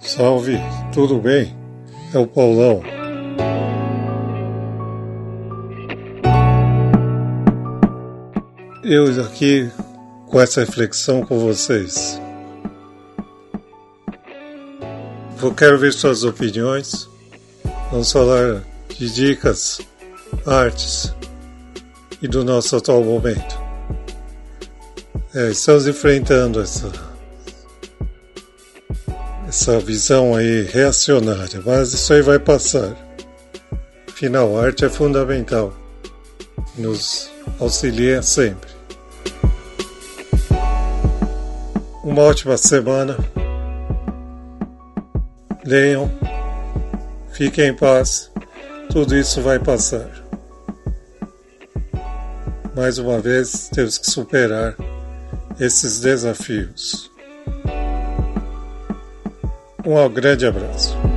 Salve, tudo bem? É o Paulão. Eu aqui com essa reflexão com vocês. Eu quero ver suas opiniões. Vamos falar de dicas, artes e do nosso atual momento. É, estamos enfrentando essa essa visão aí reacionária, mas isso aí vai passar. Afinal, a arte é fundamental, nos auxilia sempre. Uma ótima semana. Leiam, fiquem em paz, tudo isso vai passar. Mais uma vez, temos que superar esses desafios. Um grande abraço.